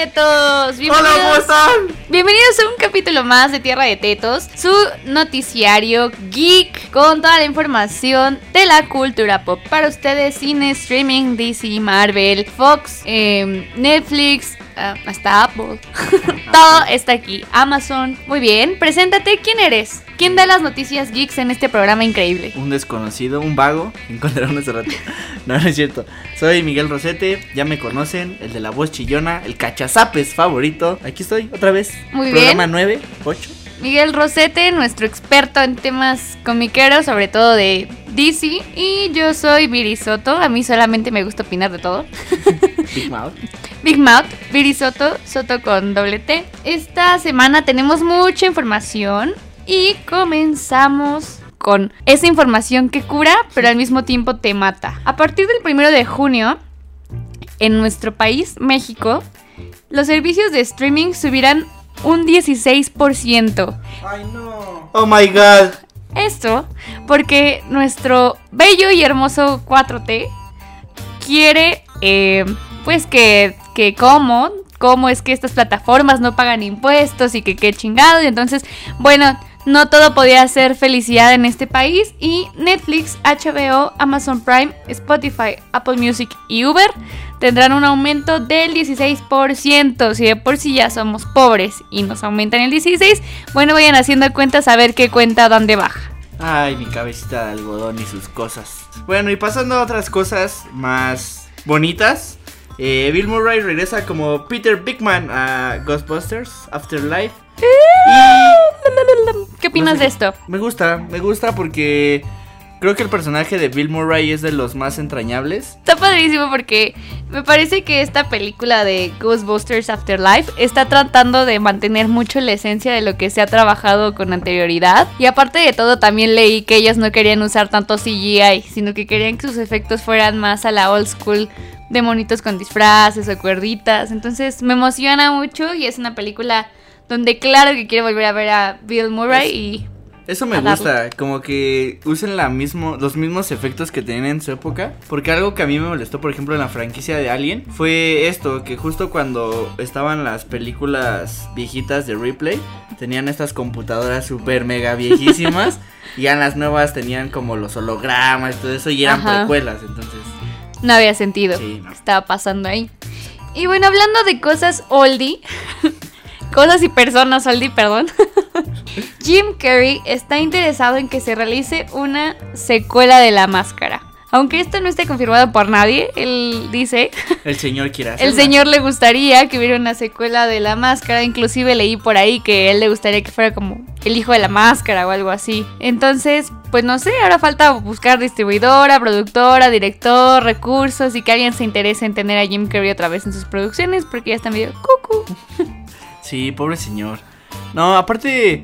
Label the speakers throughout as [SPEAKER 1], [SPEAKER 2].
[SPEAKER 1] tetos!
[SPEAKER 2] Hola, ¿cómo están?
[SPEAKER 1] Bienvenidos a un capítulo más de Tierra de Tetos, su noticiario geek con toda la información de la cultura pop para ustedes, cine, streaming, DC, Marvel, Fox, em, Netflix, ah, hasta Apple. Todo está aquí. Amazon. Muy bien, preséntate, ¿quién eres? ¿Quién da las noticias geeks en este programa increíble?
[SPEAKER 2] Un desconocido, un vago, encontraron hace rato. No, no es cierto. Soy Miguel Rosete, ya me conocen, el de la voz chillona, el cachazapes favorito. Aquí estoy, otra vez.
[SPEAKER 1] Muy bien.
[SPEAKER 2] Programa 9, 8.
[SPEAKER 1] Miguel Rosete, nuestro experto en temas comiqueros, sobre todo de DC. Y yo soy Viri Soto. A mí solamente me gusta opinar de todo.
[SPEAKER 2] Big Mouth.
[SPEAKER 1] Big Mouth, Viri Soto, Soto con doble T. Esta semana tenemos mucha información y comenzamos con esa información que cura, pero al mismo tiempo te mata. A partir del primero de junio, en nuestro país, México, los servicios de streaming subirán un 16%.
[SPEAKER 2] Ay, no. Oh my god.
[SPEAKER 1] Esto porque nuestro bello y hermoso 4T quiere, eh, pues que, que cómo, cómo es que estas plataformas no pagan impuestos y que qué chingado. Y entonces, bueno, no todo podía ser felicidad en este país y Netflix, HBO, Amazon Prime, Spotify, Apple Music y Uber tendrán un aumento del 16%. Si de por sí ya somos pobres y nos aumentan el 16, bueno, vayan haciendo cuentas a ver qué cuenta dónde baja.
[SPEAKER 2] Ay, mi cabecita de algodón y sus cosas. Bueno, y pasando a otras cosas más bonitas. eh, Bill Murray regresa como Peter Bigman a Ghostbusters Afterlife.
[SPEAKER 1] ¿Qué opinas
[SPEAKER 2] No sé.
[SPEAKER 1] de esto?
[SPEAKER 2] Me gusta, me gusta porque creo que el personaje de Bill Murray es de los más entrañables.
[SPEAKER 1] Está padrísimo porque me parece que esta película de Ghostbusters Afterlife está tratando de mantener mucho la esencia de lo que se ha trabajado con anterioridad. Y aparte de todo, también leí que ellos no querían usar tanto CGI, sino que querían que sus efectos fueran más a la old school de monitos con disfraces o cuerditas. Entonces me emociona mucho y es una película donde claro que quiero volver a ver a Bill Murray y
[SPEAKER 2] Eso me
[SPEAKER 1] darle.
[SPEAKER 2] gusta, como que usen la mismo, los mismos efectos que tenían en su época. Porque algo que a mí me molestó, por ejemplo, en la franquicia de Alien, fue esto, que justo cuando estaban las películas viejitas de replay, tenían estas computadoras super mega viejísimas. y en las nuevas tenían como los hologramas y todo eso, y eran
[SPEAKER 1] Ajá.
[SPEAKER 2] precuelas, entonces.
[SPEAKER 1] no había sentido.
[SPEAKER 2] Sí, no.
[SPEAKER 1] ¿Qué estaba pasando ahí? Y bueno, hablando de cosas oldie, cosas y personas oldie, perdón. Jim Carrey está interesado en que se realice una secuela de La Máscara. Aunque esto no esté confirmado por nadie, él dice,
[SPEAKER 2] El señor quiere
[SPEAKER 1] el señor le gustaría que hubiera una secuela de La Máscara, inclusive leí por ahí que él le gustaría que fuera como el hijo de la máscara o algo así. Entonces, pues no sé, ahora falta buscar distribuidora, productora, director, recursos y que alguien se interese en tener a Jim Carrey otra vez en sus producciones porque ya está medio cucu.
[SPEAKER 2] Sí, pobre señor. No, aparte,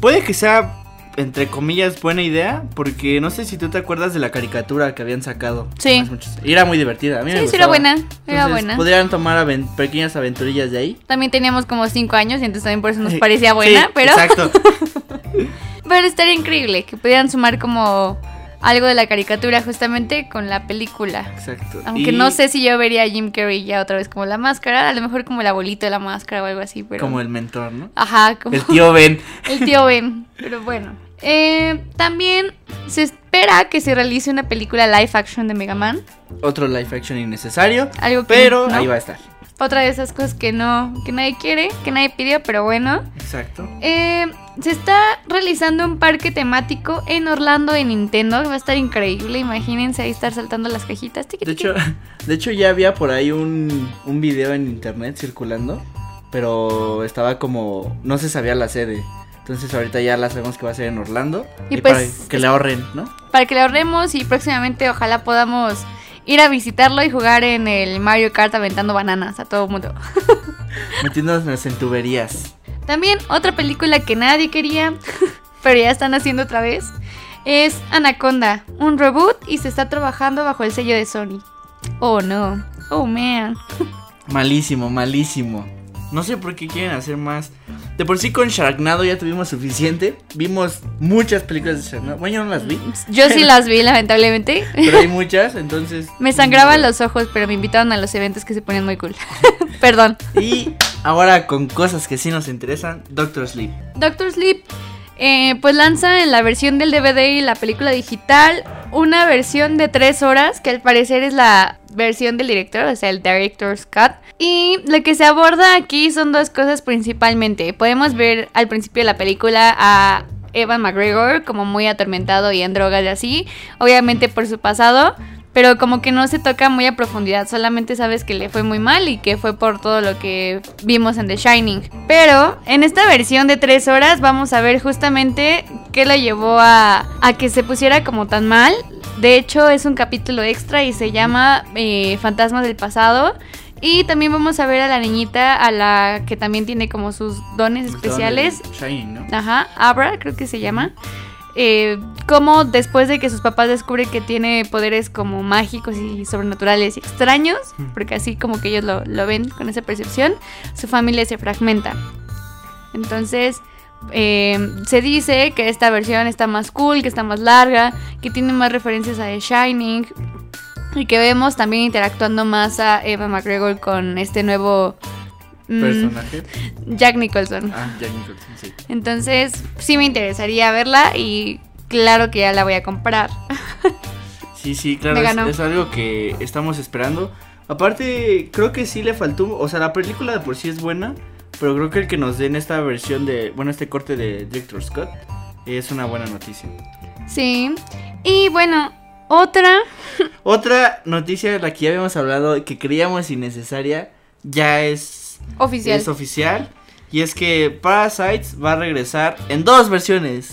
[SPEAKER 2] puede que sea, entre comillas, buena idea, porque no sé si tú te acuerdas de la caricatura que habían sacado.
[SPEAKER 1] Sí.
[SPEAKER 2] muchos- Y era muy divertida, a mí me
[SPEAKER 1] Sí, sí era buena, era
[SPEAKER 2] Entonces,
[SPEAKER 1] buena.
[SPEAKER 2] Podrían tomar pequeñas aventurillas de ahí.
[SPEAKER 1] También teníamos como 5 años y entonces también por eso nos parecía buena,
[SPEAKER 2] Sí,
[SPEAKER 1] pero,
[SPEAKER 2] Exacto.
[SPEAKER 1] pero estaría increíble que pudieran sumar como algo de la caricatura justamente con la película.
[SPEAKER 2] exacto.
[SPEAKER 1] Aunque
[SPEAKER 2] Y
[SPEAKER 1] no sé si yo vería a Jim Carrey ya otra vez como la máscara, a lo mejor como el abuelito de la máscara o algo así, pero...
[SPEAKER 2] Como el mentor, ¿no?
[SPEAKER 1] Ajá, como
[SPEAKER 2] El tío Ben.
[SPEAKER 1] el tío Ben, pero bueno. Eh, también se espera que se realice una película live action de Mega Man,
[SPEAKER 2] Otro live action innecesario.
[SPEAKER 1] algo que
[SPEAKER 2] Pero
[SPEAKER 1] no.
[SPEAKER 2] ahí va a estar.
[SPEAKER 1] otra de esas cosas que no, que nadie quiere, que nadie pidió, pero bueno.
[SPEAKER 2] Exacto.
[SPEAKER 1] Eh, se está realizando un parque temático en Orlando de Nintendo, va a estar increíble, imagínense ahí estar saltando las cajitas. tiqui,
[SPEAKER 2] De hecho, de hecho ya había por ahí un, un video en internet circulando, pero estaba como no se sabía la sede. Entonces ahorita ya la sabemos que va a ser en Orlando
[SPEAKER 1] Y
[SPEAKER 2] y,
[SPEAKER 1] pues,
[SPEAKER 2] para que le ahorren, ¿no?
[SPEAKER 1] para que le ahorremos y próximamente ojalá podamos ir a visitarlo y jugar en el Mario Kart aventando bananas a todo mundo.
[SPEAKER 2] Metiéndonos en tuberías.
[SPEAKER 1] También otra película que nadie quería, pero ya están haciendo otra vez, es Anaconda, un reboot y se está trabajando bajo el sello de Sony. Oh no, oh man.
[SPEAKER 2] Malísimo, malísimo. No sé por qué quieren hacer más. De por sí con Sharknado ya tuvimos suficiente. Vimos muchas películas de Sharknado. Bueno, yo no las vi.
[SPEAKER 1] Yo sí las vi, lamentablemente.
[SPEAKER 2] Pero hay muchas, entonces.
[SPEAKER 1] Me sangraban los ojos, pero me invitaron a los eventos que se ponían muy cool. Perdón.
[SPEAKER 2] Y ahora con cosas que sí nos interesan, Doctor Sleep.
[SPEAKER 1] Doctor Sleep, eh, pues lanza en la versión del DVD y la película digital una versión de tres horas, que al parecer es la versión del director, o sea, el director's cut. Y lo que se aborda aquí son dos cosas principalmente. Podemos ver al principio de la película a Evan McGregor como muy atormentado y en drogas y así, obviamente por su pasado, pero como que no se toca muy a profundidad, solamente sabes que le fue muy mal y que fue por todo lo que vimos en The Shining. Pero en esta versión de tres horas vamos a ver justamente qué le llevó a, a que se pusiera como tan mal. De hecho es un capítulo extra y se llama eh, Fantasmas del pasado. Y también vamos a ver a la niñita, a la que también tiene como sus dones especiales.
[SPEAKER 2] Shining, ¿no?
[SPEAKER 1] Ajá, Abra creo que se llama. Eh, como después de que sus papás descubren que tiene poderes como mágicos y sobrenaturales y extraños, porque así como que ellos lo, lo ven con esa percepción, su familia se fragmenta. Entonces, eh, se dice que esta versión está más cool, que está más larga, que tiene más referencias a The Shining y que vemos también interactuando más a Eva McGregor con este nuevo
[SPEAKER 2] Personaje.
[SPEAKER 1] Jack Nicholson.
[SPEAKER 2] Ah, Jack Nicholson, sí.
[SPEAKER 1] Entonces, sí me interesaría verla y claro que ya la voy a comprar.
[SPEAKER 2] Sí, sí, claro, es, es algo que estamos esperando. Aparte, creo que sí le faltó, o sea, la película de por sí es buena, pero creo que el que nos den esta versión de, bueno, este corte de Director Scott es una buena noticia.
[SPEAKER 1] Sí. Y bueno, otra.
[SPEAKER 2] Otra noticia de la que ya habíamos hablado que creíamos innecesaria ya es
[SPEAKER 1] Oficial.
[SPEAKER 2] es oficial y es que Parasites va a regresar en dos versiones.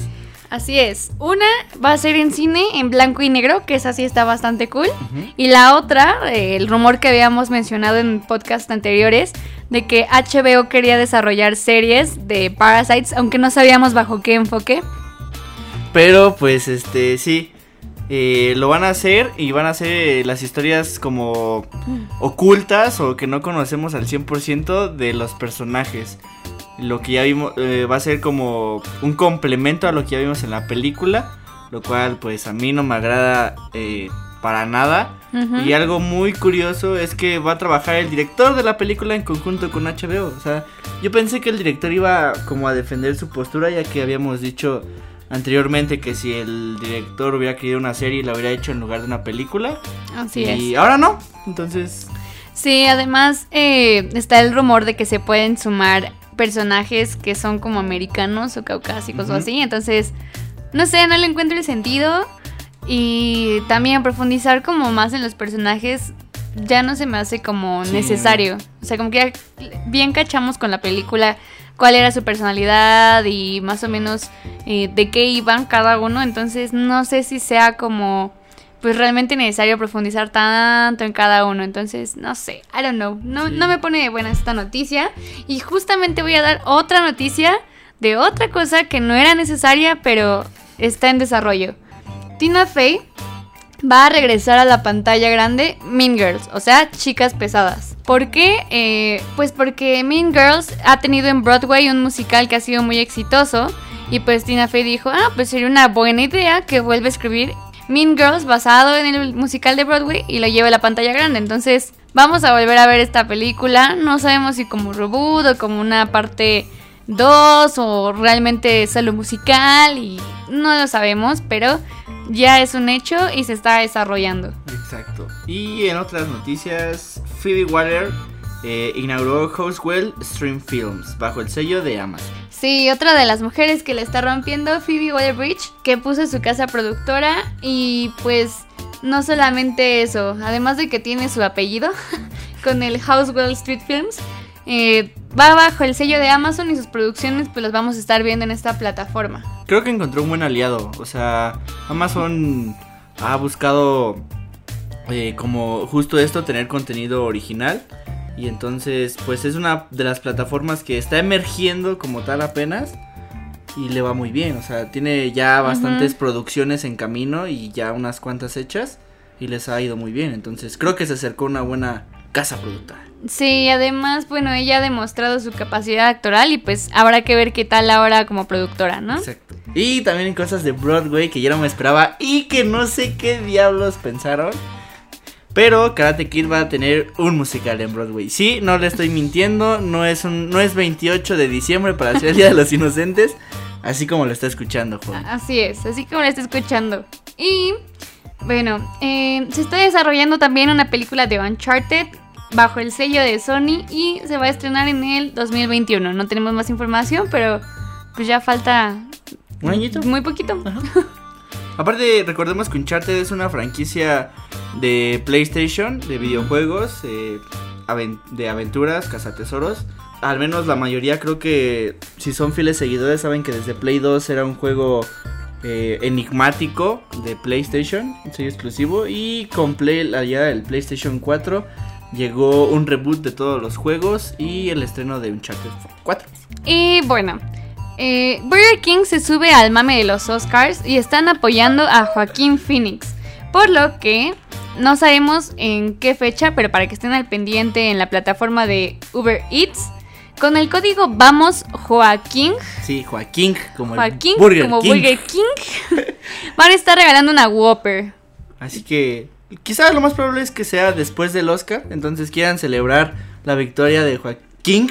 [SPEAKER 1] Así es. Una va a ser en cine en blanco y negro, que esa sí está bastante cool. Y la otra, eh, el rumor que habíamos mencionado en podcasts anteriores, de que HBO quería desarrollar series de Parasites, aunque no sabíamos bajo qué enfoque.
[SPEAKER 2] Pero pues este sí eh, lo van a hacer y van a hacer eh, las historias como ocultas o que no conocemos al 100% de los personajes. Lo que ya vimos eh, va a ser como un complemento a lo que ya vimos en la película, lo cual pues a mí no me agrada eh, para nada.
[SPEAKER 1] Ujú.
[SPEAKER 2] Y algo muy curioso es que va a trabajar el director de la película en conjunto con HBO. O sea, yo pensé que el director iba como a defender su postura ya que habíamos dicho anteriormente que si el director hubiera querido una serie la hubiera hecho en lugar de una película.
[SPEAKER 1] Así
[SPEAKER 2] y
[SPEAKER 1] es.
[SPEAKER 2] ahora no. Entonces,
[SPEAKER 1] Sí, además eh, está el rumor de que se pueden sumar personajes que son como americanos o caucásicos o así. Entonces, no sé, no le encuentro el sentido. Y también profundizar como más en los personajes ya no se me hace como
[SPEAKER 2] Sí.
[SPEAKER 1] necesario. O sea, como que ya bien cachamos con la película cuál era su personalidad y más o menos eh, de qué iban cada uno. Entonces, no sé si sea como pues realmente necesario profundizar tanto en cada uno. Entonces, no sé, I don't know. No,
[SPEAKER 2] Sí.
[SPEAKER 1] no me pone de buena esta noticia. Y justamente voy a dar otra noticia de otra cosa que no era necesaria, pero está en desarrollo. Tina Fey va a regresar a la pantalla grande Mean Girls, o sea, chicas pesadas. ¿Por qué? Eh, pues porque Mean Girls ha tenido en Broadway un musical que ha sido muy exitoso. Y pues Tina Fey dijo, ah, pues sería una buena idea que vuelva a escribir Mean Girls basado en el musical de Broadway y lo lleve a la pantalla grande. Entonces vamos a volver a ver esta película. No sabemos si como reboot o como una parte 2 o realmente solo musical y no lo sabemos, pero ya es un hecho y se está desarrollando.
[SPEAKER 2] exacto. Y en otras noticias, Phoebe Waller eh, inauguró Housewell Stream Films bajo el sello de Amazon.
[SPEAKER 1] Sí, otra de las mujeres que le está rompiendo, Phoebe Waller-Bridge, que puso su casa productora y pues no solamente eso, además de que tiene su apellido con el Housewell Street Films, eh, va bajo el sello de Amazon y sus producciones pues las vamos a estar viendo en esta plataforma.
[SPEAKER 2] Creo que encontró un buen aliado. O sea, Amazon ha buscado eh, como justo esto, tener contenido original. Y entonces, pues es una de las plataformas que está emergiendo como tal apenas. Y le va muy bien. O sea, tiene ya bastantes producciones en camino y ya unas cuantas hechas. Y les ha ido muy bien. Entonces, creo que se acercó una buena casa productora.
[SPEAKER 1] Sí, además, bueno, ella ha demostrado su capacidad actoral y pues habrá que ver qué tal ahora como productora, ¿no?
[SPEAKER 2] Exacto. Y también en cosas de Broadway que yo no me esperaba y que no sé qué diablos pensaron. Pero Karate Kid va a tener un musical en Broadway. Sí, no le estoy mintiendo, no es un no es 28 de diciembre para ser el Día de los Inocentes, así como lo está escuchando, Juan.
[SPEAKER 1] Así es, así como lo está escuchando. Y bueno, eh, se está desarrollando también una película de Uncharted bajo el sello de Sony y se va a estrenar en el 2021. No tenemos más información, pero pues ya falta
[SPEAKER 2] ¿Un añito?
[SPEAKER 1] muy poquito.
[SPEAKER 2] Aparte, recordemos que Uncharted es una franquicia de PlayStation, de videojuegos, eh, de aventuras, cazatesoros. Al menos la mayoría creo que si son fieles seguidores saben que desde Play 2 era un juego eh, enigmático de PlayStation, un sello exclusivo. Y con Play, la llegada del PlayStation 4 llegó un reboot de todos los juegos y el estreno de Uncharted 4.
[SPEAKER 1] Y bueno, eh, Burger King se sube al mame de los Oscars y están apoyando a Joaquín Phoenix. Por lo que no sabemos en qué fecha, pero para que estén al pendiente en la plataforma de Uber Eats, con el código Vamos Joaquín,
[SPEAKER 2] Sí, Joaquín, como
[SPEAKER 1] Joaquín
[SPEAKER 2] el Burger
[SPEAKER 1] como
[SPEAKER 2] King.
[SPEAKER 1] Burger King, van a estar regalando una Whopper.
[SPEAKER 2] Así que quizás lo más probable es que sea después del Oscar. Entonces quieran celebrar la victoria de Joaquín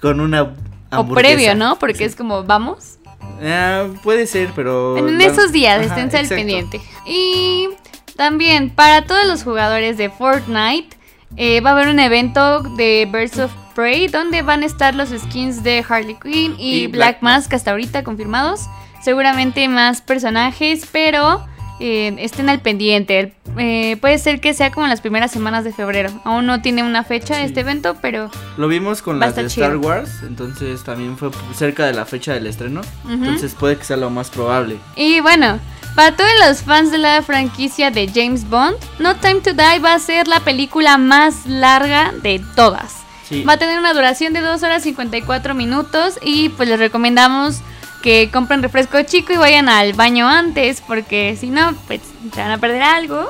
[SPEAKER 2] con una
[SPEAKER 1] O
[SPEAKER 2] hamburguesa.
[SPEAKER 1] previo, ¿no? Porque
[SPEAKER 2] Sí.
[SPEAKER 1] es como, vamos.
[SPEAKER 2] Ah, puede ser, pero...
[SPEAKER 1] En esos días,
[SPEAKER 2] Ajá,
[SPEAKER 1] esténse al pendiente. Y también, para todos los jugadores de Fortnite, eh, va a haber un evento de Birds of Prey donde van a estar los skins de Harley Quinn y,
[SPEAKER 2] Y
[SPEAKER 1] Black
[SPEAKER 2] Black
[SPEAKER 1] Mask hasta ahorita confirmados. Seguramente más personajes, pero eh, estén al pendiente. Eh, puede ser que sea como en las primeras semanas de febrero. Aún no tiene una fecha
[SPEAKER 2] Sí.
[SPEAKER 1] este evento, pero
[SPEAKER 2] Lo vimos con las de Star. Wars, entonces también fue cerca de la fecha del estreno. Entonces puede que sea lo más probable.
[SPEAKER 1] Y bueno, para todos los fans de la franquicia de James Bond, No Time to Die va a ser la película más larga de todas.
[SPEAKER 2] Sí.
[SPEAKER 1] Va a tener una duración de 2 horas 54 minutos y pues les recomendamos que compren refresco chico y vayan al baño antes porque si no, pues se van a perder algo.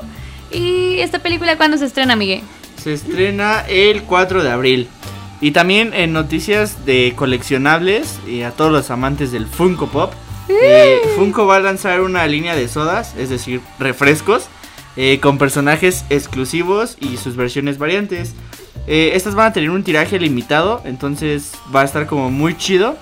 [SPEAKER 1] ¿Y esta película cuándo se estrena, Miguel?
[SPEAKER 2] Se estrena el 4 de abril. Y también en noticias de coleccionables y a todos los amantes del Funko Pop. eh, Funko va a lanzar una línea de sodas, es decir, refrescos, eh, con personajes exclusivos y sus versiones variantes. Eh, estas van a tener un tiraje limitado, entonces va a estar como muy chido.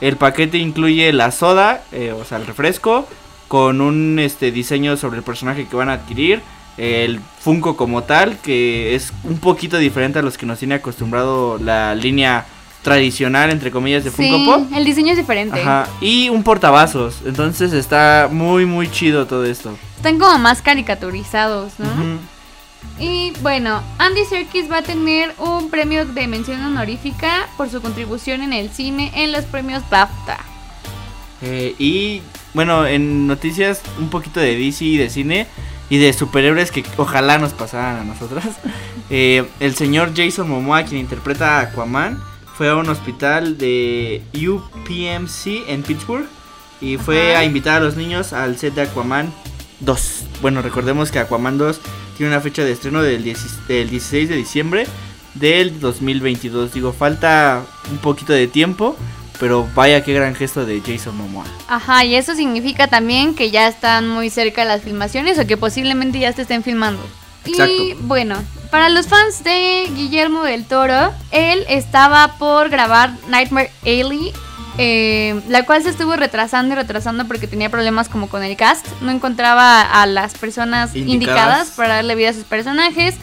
[SPEAKER 2] El paquete incluye la soda, eh, o sea, el refresco, con un este, diseño sobre el personaje que van a adquirir. El Funko como tal, que es un poquito diferente a los que nos tiene acostumbrado la línea tradicional, entre comillas, de Funko
[SPEAKER 1] sí,
[SPEAKER 2] Pop.
[SPEAKER 1] el diseño es diferente.
[SPEAKER 2] Ajá, y un portavasos. Entonces está muy, muy chido todo esto.
[SPEAKER 1] Están como más caricaturizados, ¿no? Y bueno, Andy Serkis va a tener un premio de mención honorífica por su contribución en el cine en los premios BAFTA.
[SPEAKER 2] Eh, y bueno, en noticias un poquito de DC y de cine y de superhéroes que ojalá nos pasaran a nosotras. eh, el señor Jason Momoa, quien interpreta a Aquaman, fue a un hospital de UPMC en Pittsburgh y fue
[SPEAKER 1] Ajá.
[SPEAKER 2] a invitar a los niños al set de Aquaman 2. Bueno, recordemos que Aquaman 2 tiene una fecha de estreno del, 10 del 16 de diciembre del 2022. Digo, falta un poquito de tiempo, pero vaya qué gran gesto de Jason Momoa.
[SPEAKER 1] Ajá, y eso significa también que ya están muy cerca las filmaciones o que posiblemente ya se estén filmando. Y
[SPEAKER 2] Exacto.
[SPEAKER 1] bueno, para los fans de Guillermo del Toro, él estaba por grabar Nightmare Alley, eh, la cual se estuvo retrasando y retrasando porque tenía problemas como con el cast. No encontraba a las personas
[SPEAKER 2] Indicadas.
[SPEAKER 1] indicadas para darle vida a sus personajes.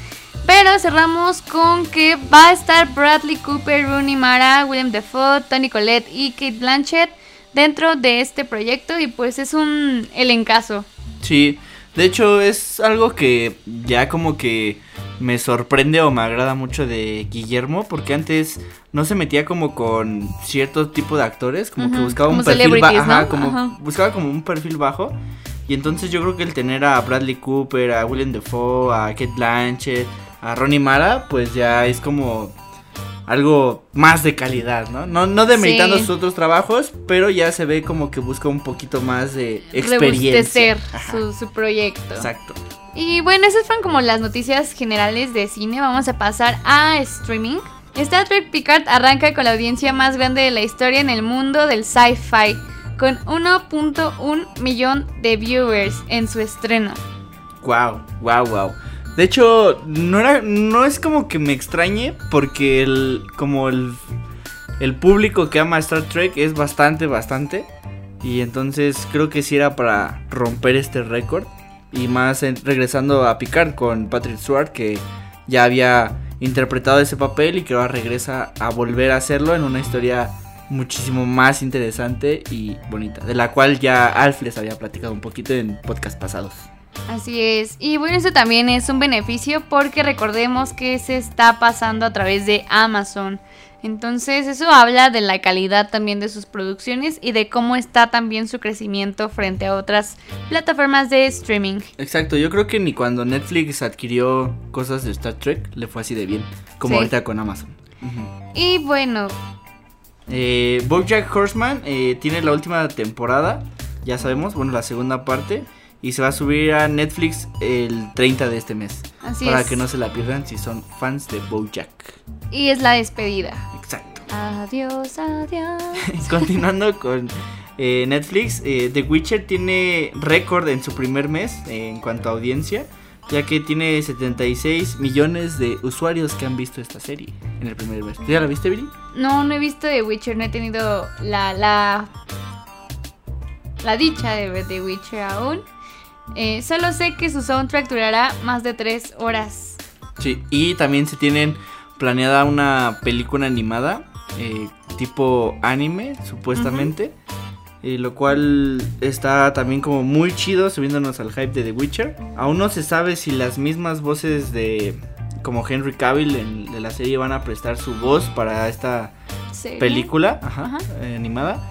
[SPEAKER 1] Pero cerramos con que va a estar Bradley Cooper, Rooney Mara, William Defoe, Tony Collette y Kate Blanchett dentro de este proyecto y pues es un elencazo.
[SPEAKER 2] Sí, de hecho es algo que ya como que me sorprende o me agrada mucho de Guillermo porque antes no se metía como con cierto tipo de actores, como que buscaba un perfil bajo,
[SPEAKER 1] celebrities, ¿no?
[SPEAKER 2] como
[SPEAKER 1] Ajá.
[SPEAKER 2] buscaba como un perfil bajo y entonces yo creo que el tener a Bradley Cooper, a William Defoe, a Kate Blanchett, a Ronnie Mara, pues ya es como algo más de calidad, ¿no? No, no demeritando
[SPEAKER 1] Sí.
[SPEAKER 2] sus otros trabajos, pero ya se ve como que busca un poquito más de experiencia.
[SPEAKER 1] Rebustecer su, su proyecto.
[SPEAKER 2] Exacto.
[SPEAKER 1] Y bueno, esas fueron como las noticias generales de cine. Vamos a pasar a streaming. Star Trek Picard arranca con la audiencia más grande de la historia en el mundo del sci-fi, con 1.1 millón de viewers en su estreno.
[SPEAKER 2] Wow, wow, wow. De hecho, no era, no es como que me extrañe porque el, como el, el público que ama Star Trek es bastante, bastante. Y entonces creo que sí era para romper este récord. Y más regresando a Picard con Patrick Stewart que ya había interpretado ese papel y que ahora regresa a volver a hacerlo en una historia muchísimo más interesante y bonita, de la cual ya Alf les había platicado un poquito en podcast pasados.
[SPEAKER 1] Así es. Y bueno, eso también es un beneficio porque recordemos que se está pasando a través de Amazon. Entonces eso habla de la calidad también de sus producciones y de cómo está también su crecimiento frente a otras plataformas de streaming.
[SPEAKER 2] Exacto, yo creo que ni cuando Netflix adquirió cosas de Star Trek le fue así de bien, como ahorita con Amazon.
[SPEAKER 1] Y bueno.
[SPEAKER 2] Eh, Bojack Horseman eh, tiene la última temporada, ya sabemos, bueno, la segunda parte y se va a subir a Netflix el 30 de este mes. Así para que no se la pierdan si son fans de BoJack.
[SPEAKER 1] Y es la despedida. Adiós, adiós.
[SPEAKER 2] Continuando con eh, Netflix, eh, The Witcher tiene récord en su primer mes en cuanto a audiencia, ya que tiene 76 millones de usuarios que han visto esta serie en el primer mes. ¿Ya la viste, Billy?
[SPEAKER 1] No, no he visto The Witcher, no he tenido la, la, la dicha de ver The Witcher aún. Eh, solo sé que su soundtrack durará más de tres horas.
[SPEAKER 2] Sí, y también se tienen planeada una película animada, eh, tipo anime, supuestamente. Y lo cual está también como muy chido, subiéndonos al hype de The Witcher. Aún no se sabe si las mismas voces de como Henry Cavill en, de la serie van a prestar su voz para esta película animada.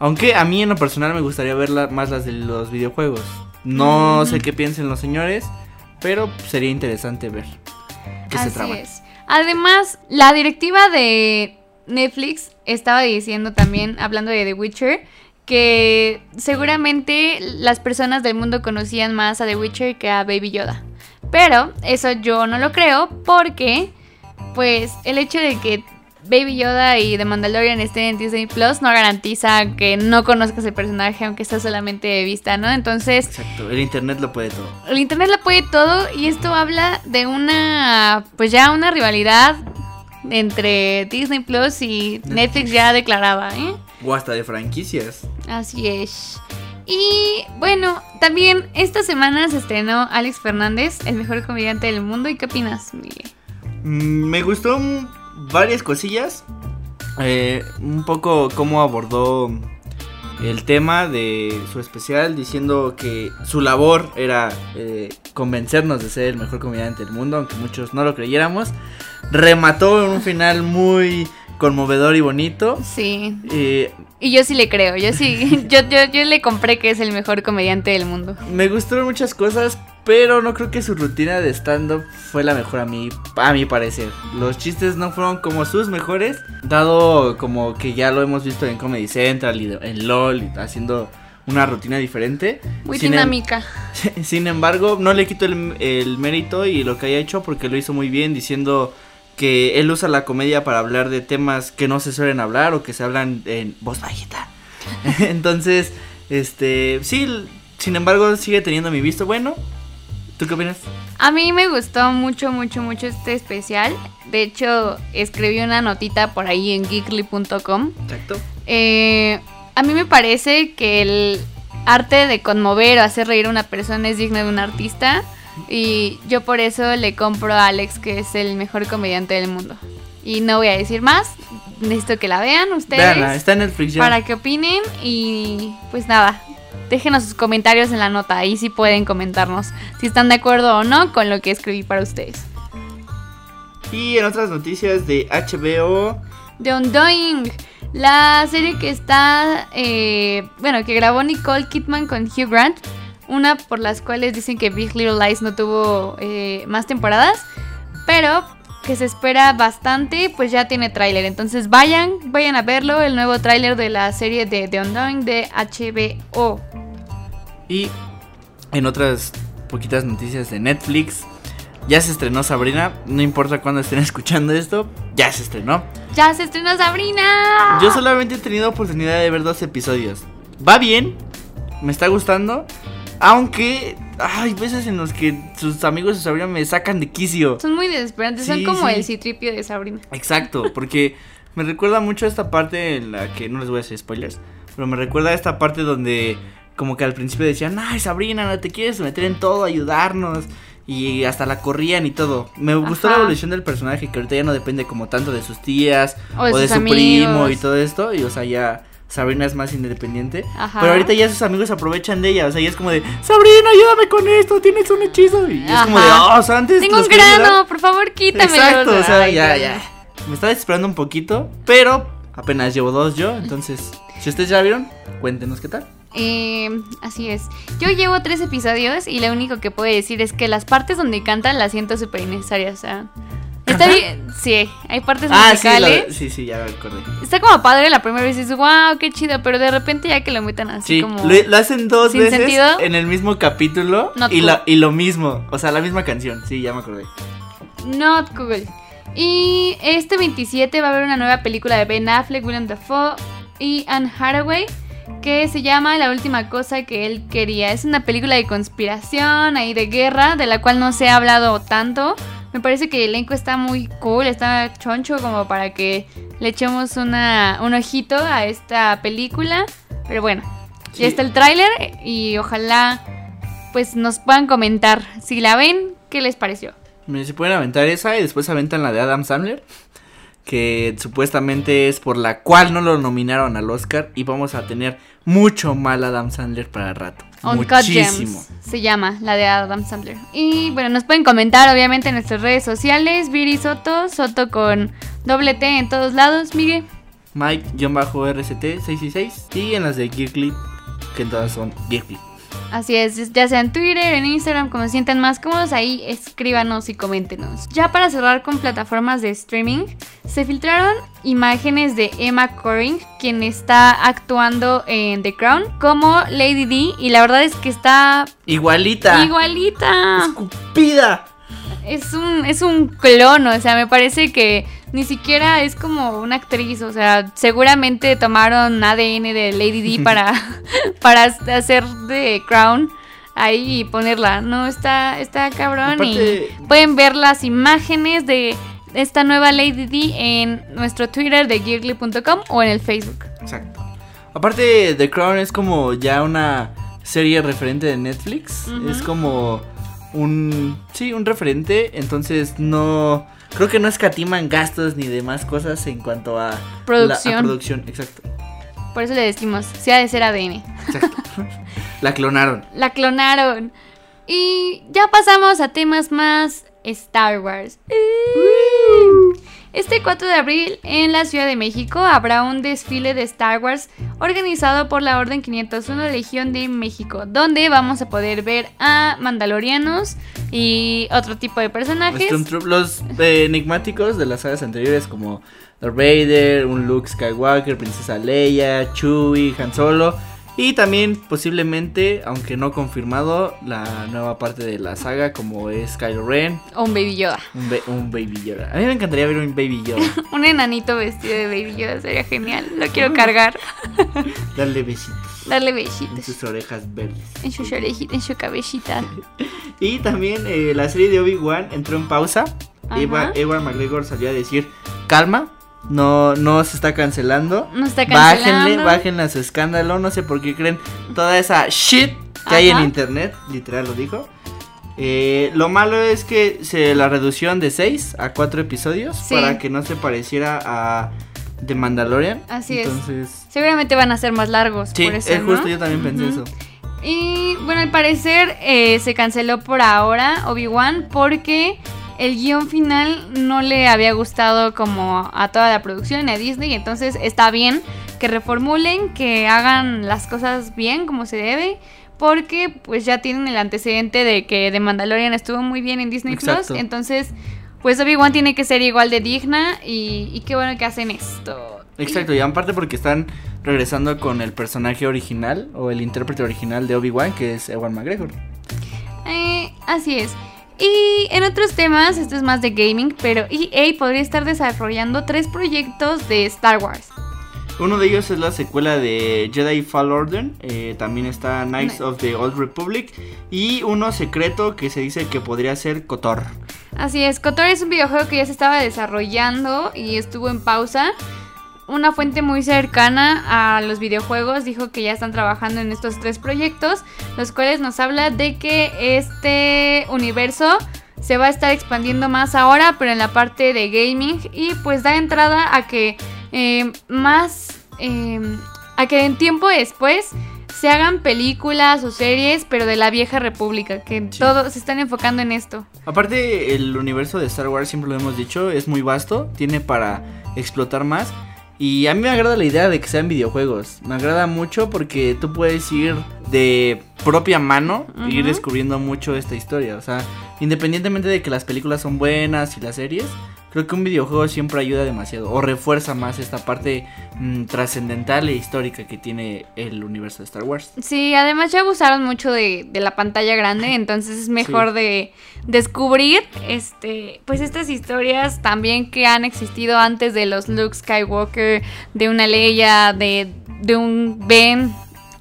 [SPEAKER 2] Aunque a mí en lo personal me gustaría ver más las de los videojuegos. No sé qué piensen los señores, pero sería interesante ver qué se. Es.
[SPEAKER 1] Además, la directiva de Netflix estaba diciendo también, hablando de The Witcher, que seguramente las personas del mundo conocían más a The Witcher que a Baby Yoda. Pero eso yo no lo creo porque, pues, el hecho de que Baby Yoda y The Mandalorian estén en Disney Plus no garantiza que no conozcas el personaje aunque sea solamente de vista, ¿no? Entonces...
[SPEAKER 2] Exacto, el Internet lo puede todo.
[SPEAKER 1] El Internet lo puede todo y esto habla de una, pues ya una rivalidad entre Disney Plus y Netflix ya declarada, ¿eh?
[SPEAKER 2] O hasta de franquicias.
[SPEAKER 1] Así es. Y bueno, también esta semana se estrenó Alex Fernández, el mejor comediante del mundo. ¿Y qué opinas, Miguel?
[SPEAKER 2] Mm, me gustó varias cosillas. Eh, un poco cómo abordó el tema de su especial diciendo que su labor era eh, convencernos de ser el mejor comediante del mundo, aunque muchos no lo creyéramos. Remató en un final muy conmovedor y bonito.
[SPEAKER 1] Sí. Eh, y yo sí le creo, yo sí, yo, yo, yo le compré que es el mejor comediante del mundo.
[SPEAKER 2] Me gustaron muchas cosas, pero no creo que su rutina de stand-up fue la mejor a mí, a mi parecer. Los chistes no fueron como sus mejores, dado como que ya lo hemos visto en Comedy Central y en LOL, haciendo una rutina diferente.
[SPEAKER 1] Muy em- dinámica.
[SPEAKER 2] sin embargo, no le quito el, el mérito y lo que haya hecho porque lo hizo muy bien diciendo que él usa la comedia para hablar de temas que no se suelen hablar o que se hablan en voz bajita. Entonces, este, sí, sin embargo, sigue teniendo mi visto bueno. ¿Tú qué opinas?
[SPEAKER 1] A mí me gustó mucho, mucho, mucho este especial. De hecho, escribí una notita por ahí en geekly.com.
[SPEAKER 2] Exacto.
[SPEAKER 1] Eh, a mí me parece que el arte de conmover o hacer reír a una persona es digno de un artista. Y yo por eso le compro a Alex, que es el mejor comediante del mundo. Y no voy a decir más. Necesito que la vean ustedes.
[SPEAKER 2] está en Netflix ya.
[SPEAKER 1] Para que opinen. Y pues nada, déjenos sus comentarios en la nota. Ahí sí pueden comentarnos si están de acuerdo o no con lo que escribí para ustedes.
[SPEAKER 2] Y en otras noticias de HBO.
[SPEAKER 1] The Undoing. La serie que está. Eh, bueno, que grabó Nicole Kidman con Hugh Grant. Una por las cuales dicen que Big Little Lies no tuvo eh, más temporadas. Pero que se espera bastante, pues ya tiene tráiler. Entonces vayan, vayan a verlo, el nuevo tráiler de la serie de The Undoing de HBO.
[SPEAKER 2] Y en otras poquitas noticias de Netflix, ya se estrenó Sabrina. No importa cuándo estén escuchando esto, ya se estrenó.
[SPEAKER 1] ¡Ya se estrenó Sabrina!
[SPEAKER 2] Yo solamente he tenido oportunidad de ver dos episodios. Va bien, me está gustando. Aunque hay veces en los que sus amigos de Sabrina me sacan de quicio.
[SPEAKER 1] Son muy desesperantes, son como
[SPEAKER 2] sí.
[SPEAKER 1] el citripio de Sabrina.
[SPEAKER 2] Exacto, porque me recuerda mucho a esta parte en la que no les voy a hacer spoilers, pero me recuerda a esta parte donde como que al principio decían, ay Sabrina, no te quieres meter en todo, ayudarnos. Y hasta la corrían y todo. Me gustó la evolución del personaje, que ahorita ya no depende como tanto de sus tías
[SPEAKER 1] O de
[SPEAKER 2] o de
[SPEAKER 1] sus
[SPEAKER 2] su primo y todo esto. Y o sea, ya Sabrina es más independiente.
[SPEAKER 1] Ajá.
[SPEAKER 2] Pero ahorita ya sus amigos aprovechan de ella. O sea, ya es como de, Sabrina, ayúdame con esto, tienes un hechizo. Y es como de, oh, o sea, antes
[SPEAKER 1] Tengo un
[SPEAKER 2] quería ayudar".
[SPEAKER 1] grano, por favor, quítamelo.
[SPEAKER 2] Exacto, o sea,
[SPEAKER 1] Ay,
[SPEAKER 2] ya, ya. Me está desesperando un poquito, pero apenas llevo dos yo, entonces, si ustedes ya vieron, cuéntenos qué tal.
[SPEAKER 1] Eh, así es. Yo llevo tres episodios y lo único que puedo decir es que las partes donde cantan las siento súper innecesarias. O sea, está bien. Sí, hay partes
[SPEAKER 2] Ah, sí,
[SPEAKER 1] musicales.
[SPEAKER 2] sí, sí, ya me acordé.
[SPEAKER 1] Está como padre la primera vez y dices, wow, qué chido, pero de repente ya que lo metan así
[SPEAKER 2] Sí,
[SPEAKER 1] como...
[SPEAKER 2] lo, lo hacen dos veces
[SPEAKER 1] sentido.
[SPEAKER 2] en el mismo capítulo
[SPEAKER 1] Not
[SPEAKER 2] y,
[SPEAKER 1] cool.
[SPEAKER 2] la- y lo mismo, o sea, la misma canción, sí, ya me acordé.
[SPEAKER 1] Not cool. Y este 27 va a haber una nueva película de Ben Affleck, William Dafoe y Anne Hathaway que se llama La última cosa que él quería. Es una película de conspiración ahí de guerra, de la cual no se ha hablado tanto. Me parece que el elenco está muy cool, está choncho como para que le echemos una, un ojito a esta película. Pero bueno,
[SPEAKER 2] Sí.
[SPEAKER 1] ya está el tráiler y ojalá pues nos puedan comentar si la ven, qué les pareció.
[SPEAKER 2] Miren, se pueden aventar esa y después aventan la de Adam Sandler, que supuestamente es por la cual no lo nominaron al Oscar y vamos a tener mucho mal Adam Sandler para rato.
[SPEAKER 1] Uncut
[SPEAKER 2] Muchísimo.
[SPEAKER 1] Gems se llama, la de Adam Sandler. Y bueno, nos pueden comentar obviamente en nuestras redes sociales, Viri Soto, Soto con doble T en todos lados, Miguel.
[SPEAKER 2] Mike-RCT666 y en las de Geekly, que todas son Geekly.
[SPEAKER 1] Así es, ya sea en Twitter, en Instagram, como se sientan más cómodos, ahí escríbanos y coméntenos. Ya para cerrar con plataformas de streaming, se filtraron imágenes de Emma Corrin, quien está actuando en The Crown, como Lady D, y la verdad es que está
[SPEAKER 2] Igualita.
[SPEAKER 1] igualita.
[SPEAKER 2] Escupida.
[SPEAKER 1] Es un, es un clon, o sea, me parece que ni siquiera es como una actriz, o sea, seguramente tomaron ADN de Lady D para, para hacer de Crown ahí y ponerla. No, está, está cabrón
[SPEAKER 2] Aparte-
[SPEAKER 1] y pueden ver las imágenes de esta nueva Lady D en nuestro Twitter de geekly.com o en el Facebook.
[SPEAKER 2] Exacto. Aparte, The Crown es como ya una serie referente de Netflix. Es como un. Sí, un referente. Entonces no. Creo que no escatiman gastos ni demás cosas en cuanto a. la- a
[SPEAKER 1] Producción.
[SPEAKER 2] exacto.
[SPEAKER 1] Por eso le decimos, si ha de ser ADN.
[SPEAKER 2] Exacto. la clonaron.
[SPEAKER 1] La clonaron. Y ya pasamos a temas más Star Wars. Este 4 de abril en la Ciudad de México habrá un desfile de Star Wars organizado por la Orden 501 Legión de México, donde vamos a poder ver a mandalorianos y otro tipo de personajes.
[SPEAKER 2] Los eh, enigmáticos de las sagas anteriores, como Darth Vader, un Luke Skywalker, Princesa Leia, Chewie, Han Solo. Y también posiblemente, aunque no confirmado, la nueva parte de la saga como es Kylo Ren,
[SPEAKER 1] O un Baby Yoda.
[SPEAKER 2] un, un Baby Yoda. A mí me encantaría ver un Baby Yoda.
[SPEAKER 1] Un enanito vestido de Baby Yoda sería genial. Lo quiero cargar.
[SPEAKER 2] Darle besitos
[SPEAKER 1] Darle
[SPEAKER 2] en
[SPEAKER 1] besitos.
[SPEAKER 2] sus orejas verdes.
[SPEAKER 1] En su orejitas, en su cabecita.
[SPEAKER 2] Y también eh, la serie de Obi-Wan entró en pausa. Eva, Ewan McGregor salió a decir, calma, no, no se está cancelando.
[SPEAKER 1] No está cancelando.
[SPEAKER 2] Bájenle, bájenle a su escándalo. No sé por qué creen toda esa shit que hay en internet. Literal lo dijo. Eh, lo malo es que se la reducción de 6 a 4 episodios
[SPEAKER 1] Sí.
[SPEAKER 2] para que no se pareciera a The Mandalorian.
[SPEAKER 1] Así es.
[SPEAKER 2] Entonces,
[SPEAKER 1] Seguramente van a ser más largos.
[SPEAKER 2] sí,
[SPEAKER 1] por eso,
[SPEAKER 2] es
[SPEAKER 1] ¿no?
[SPEAKER 2] justo yo también pensé eso.
[SPEAKER 1] Y bueno, al parecer eh, se canceló por ahora Obi-Wan porque el guion final no le había gustado como a toda la producción y a Disney. Entonces está bien que reformulen, que hagan las cosas bien como se debe. Porque pues ya tienen el antecedente de que The Mandalorian estuvo muy bien en Disney
[SPEAKER 2] Exacto.
[SPEAKER 1] Plus. Entonces, pues Obi-Wan tiene que ser igual de digna. Y, y qué bueno que hacen esto.
[SPEAKER 2] Exacto, y aparte porque están regresando con el personaje original o el intérprete original de Obi-Wan, que es Ewan McGregor.
[SPEAKER 1] Eh, así es. Y en otros temas, esto es más de gaming, pero EA podría estar desarrollando tres proyectos de Star Wars.
[SPEAKER 2] Uno de ellos es la secuela de Jedi Fall Order. eh, también está Knights
[SPEAKER 1] Ni-
[SPEAKER 2] of the Old Republic. Y uno secreto que se dice que podría ser Kotor.
[SPEAKER 1] Así es, Kotor es un videojuego que ya se estaba desarrollando y estuvo en pausa. Una fuente muy cercana a los videojuegos dijo que ya están trabajando en estos tres proyectos, los cuales nos habla de que este universo se va a estar expandiendo más ahora, pero en la parte de gaming y pues da entrada a que eh, más, eh, a que en tiempo después se hagan películas o series, pero de la vieja república, que
[SPEAKER 2] Sí.
[SPEAKER 1] todos se están enfocando en esto.
[SPEAKER 2] Aparte, el universo de Star Wars, siempre lo hemos dicho, es muy vasto. Tiene para explotar más. Y a mí me agrada la idea de que sean videojuegos. Me agrada mucho porque tú puedes ir de propia mano e ir descubriendo mucho esta historia. O sea, independientemente de que las películas son buenas y las series, creo que un videojuego siempre ayuda demasiado. O refuerza más esta parte mm, trascendental e histórica que tiene el universo de Star Wars.
[SPEAKER 1] Sí, además ya abusaron mucho de, de la pantalla grande, entonces es mejor
[SPEAKER 2] Sí.
[SPEAKER 1] de descubrir este pues estas historias también que han existido antes de los Luke Skywalker, de una Leia, de, de un Ben.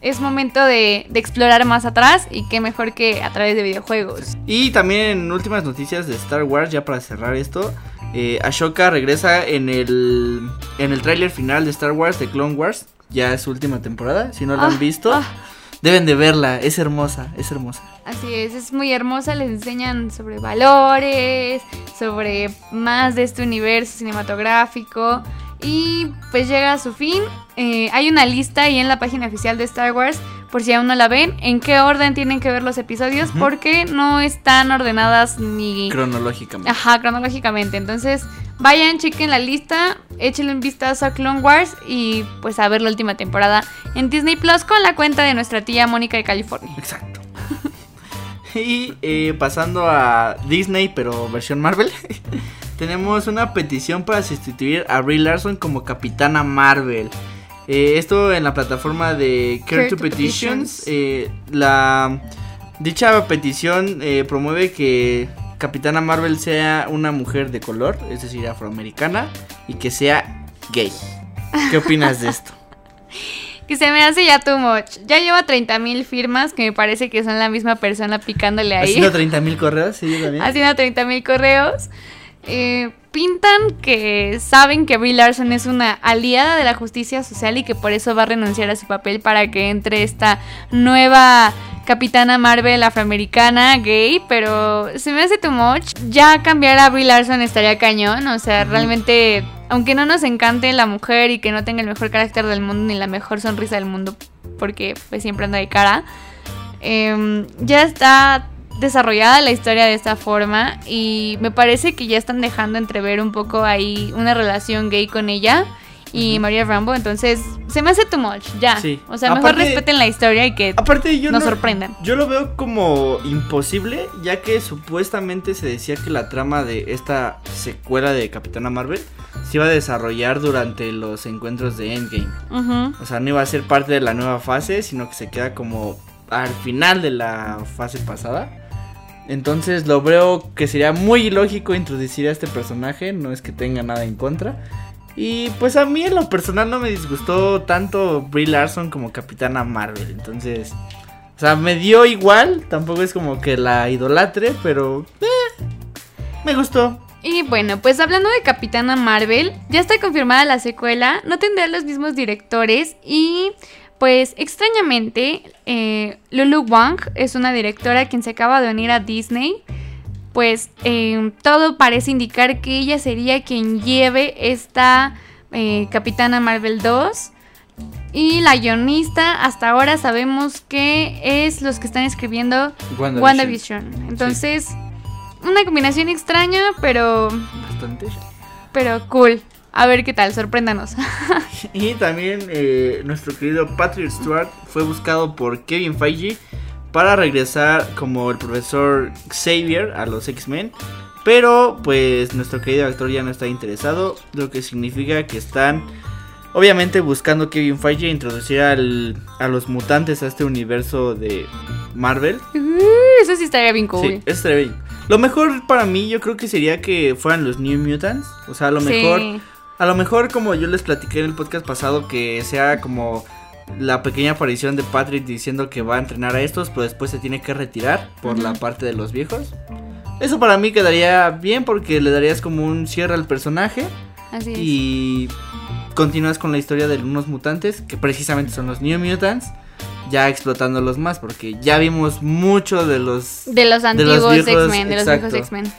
[SPEAKER 1] Es momento de, de explorar más atrás y qué mejor que a través de videojuegos.
[SPEAKER 2] Y también en últimas noticias de Star Wars, ya para cerrar esto, eh, Ashoka regresa en el, en el tráiler final de Star Wars, de Clone Wars. Ya es su última temporada, si no la
[SPEAKER 1] Ah,
[SPEAKER 2] han visto,
[SPEAKER 1] ah.
[SPEAKER 2] deben de verla, es hermosa, es hermosa.
[SPEAKER 1] Así es, es muy hermosa, les enseñan sobre valores, sobre más de este universo cinematográfico y pues llega a su fin. Eh, hay una lista ahí en la página oficial de Star Wars, por si aún no la ven, en qué orden tienen que ver los episodios, porque no están ordenadas ni...
[SPEAKER 2] Cronológicamente.
[SPEAKER 1] Ajá, cronológicamente. Entonces, vayan, chequen la lista, échenle un vistazo a Clone Wars y pues a ver la última temporada en Disney Plus con la cuenta de nuestra tía Mónica de California.
[SPEAKER 2] Exacto. y eh, pasando a Disney, pero versión Marvel, tenemos una petición para sustituir a Brie Larson como Capitana Marvel. Eh, esto en la plataforma de Care,
[SPEAKER 1] Care
[SPEAKER 2] to
[SPEAKER 1] to
[SPEAKER 2] Petitions.
[SPEAKER 1] Petitions.
[SPEAKER 2] eh, la dicha petición eh, promueve que Capitana Marvel sea una mujer de color, es decir, afroamericana, y que sea gay. ¿Qué opinas de esto?
[SPEAKER 1] Que se me hace ya too much. Ya lleva 30 mil firmas que me parece que son la misma persona picándole ahí.
[SPEAKER 2] ¿Haciendo 30 mil correos? Sí, yo también.
[SPEAKER 1] Haciendo 30 mil correos. Eh, pintan que saben que Brie Larson es una aliada de la justicia social y que por eso va a renunciar a su papel para que entre esta nueva capitana Marvel afroamericana gay, pero se me hace too much. Ya cambiar a Brie Larson estaría cañón, o sea, realmente, aunque no nos encante la mujer y que no tenga el mejor carácter del mundo ni la mejor sonrisa del mundo, porque pues siempre anda de cara, em, ya está desarrollada la historia de esta forma y me parece que ya están dejando entrever un poco ahí una relación gay con ella y
[SPEAKER 2] Ujú.
[SPEAKER 1] María Rambo, entonces se me hace too much, ya.
[SPEAKER 2] Sí.
[SPEAKER 1] O sea, mejor
[SPEAKER 2] Aparte-
[SPEAKER 1] respeten la historia y que
[SPEAKER 2] Aparte, yo
[SPEAKER 1] nos
[SPEAKER 2] no-
[SPEAKER 1] sorprendan.
[SPEAKER 2] Yo lo veo como imposible, ya que supuestamente se decía que la trama de esta secuela de Capitana Marvel se iba a desarrollar durante los encuentros de Endgame. O sea, no iba a ser parte de la nueva fase, sino que se queda como al final de la fase pasada. Entonces lo veo que sería muy ilógico introducir a este personaje, no es que tenga nada en contra. Y pues a mí en lo personal no me disgustó tanto Brie Larson como Capitana Marvel, entonces... O sea, me dio igual, tampoco es como que la idolatre, pero... eh, me gustó.
[SPEAKER 1] Y bueno, pues hablando de Capitana Marvel, ya está confirmada la secuela, no tendrá los mismos directores y pues extrañamente eh, Lulu Wang es una directora quien se acaba de unir a Disney. Pues eh, todo parece indicar que ella sería quien lleve esta eh, Capitana Marvel 2. Y la guionista, hasta ahora sabemos que es los que están escribiendo
[SPEAKER 2] WandaVision.
[SPEAKER 1] WandaVision. Entonces, una combinación extraña, pero,
[SPEAKER 2] Bastante.
[SPEAKER 1] pero cool. A ver qué tal, sorpréndanos.
[SPEAKER 2] Y también eh, nuestro querido Patrick Stewart fue buscado por Kevin Feige para regresar como el profesor Xavier a los X-Men. Pero pues nuestro querido actor ya no está interesado, lo que significa que están obviamente buscando Kevin Feige introducir al- a los mutantes a este universo de Marvel.
[SPEAKER 1] Uh, Eso sí estaría bien cool.
[SPEAKER 2] Sí, eso estaría bien. Lo mejor para mí yo creo que sería que fueran los New Mutants. O sea, a lo
[SPEAKER 1] Sí.
[SPEAKER 2] A lo mejor como yo les platiqué en el podcast pasado que sea como la pequeña aparición de Patrick diciendo que va a entrenar a estos, pero después se tiene que retirar por la parte de los viejos. Eso para mí quedaría bien porque le darías como un cierre al personaje
[SPEAKER 1] Así es.
[SPEAKER 2] y continúas con la historia de unos mutantes que precisamente son los New Mutants, ya explotándolos más porque ya vimos mucho de los
[SPEAKER 1] De los antiguos X-Men, de los viejos. X-Men.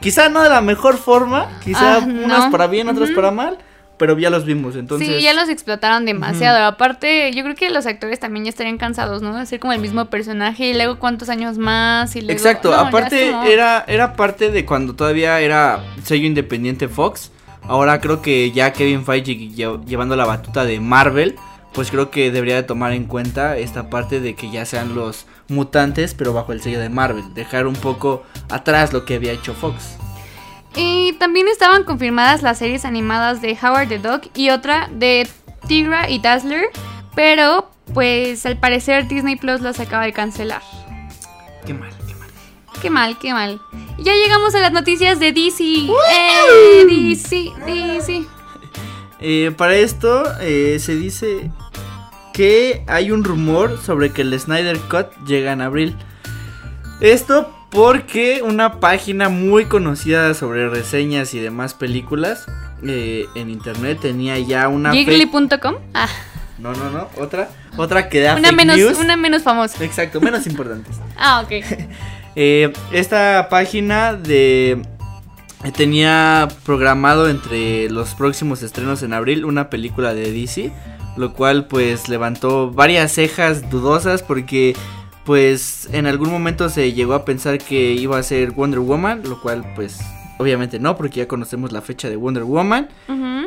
[SPEAKER 2] Quizá no de la mejor forma, quizá
[SPEAKER 1] Ah,
[SPEAKER 2] unas para bien, otras para mal, pero ya los vimos, entonces
[SPEAKER 1] Sí, ya los explotaron demasiado. Aparte, yo creo que los actores también ya estarían cansados, ¿no? De hacer como el mismo personaje y luego cuántos años más y luego...
[SPEAKER 2] Exacto,
[SPEAKER 1] No,
[SPEAKER 2] aparte
[SPEAKER 1] como-
[SPEAKER 2] era, era parte de cuando todavía era sello independiente Fox. Ahora creo que ya Kevin Feige lle- llevando la batuta de Marvel, pues creo que debería de tomar en cuenta esta parte de que ya sean los mutantes, pero bajo el sello de Marvel. Dejar un poco atrás lo que había hecho Fox.
[SPEAKER 1] Y también estaban confirmadas las series animadas de Howard the Dog y otra de Tigra y Dazzler, pero pues al parecer Disney Plus las acaba de cancelar.
[SPEAKER 2] Qué mal, qué mal.
[SPEAKER 1] Qué mal, qué mal. Y ya llegamos a las noticias de DC. ¡Eh! DC, DC.
[SPEAKER 2] Eh, para esto eh, se dice que hay un rumor sobre que el Snyder Cut llega en abril. Esto porque una página muy conocida sobre reseñas y demás películas eh, en internet tenía ya una
[SPEAKER 1] Jiggly.com. Ah,
[SPEAKER 2] No, no, no, otra, otra que da
[SPEAKER 1] una
[SPEAKER 2] fake
[SPEAKER 1] menos,
[SPEAKER 2] news.
[SPEAKER 1] una menos famosa.
[SPEAKER 2] Exacto, menos importantes.
[SPEAKER 1] Ah, ok.
[SPEAKER 2] Eh, esta página de tenía programado entre los próximos estrenos en abril una película de DC, lo cual pues levantó varias cejas dudosas porque pues en algún momento se llegó a pensar que iba a ser Wonder Woman, lo cual pues obviamente no porque ya conocemos la fecha de Wonder Woman,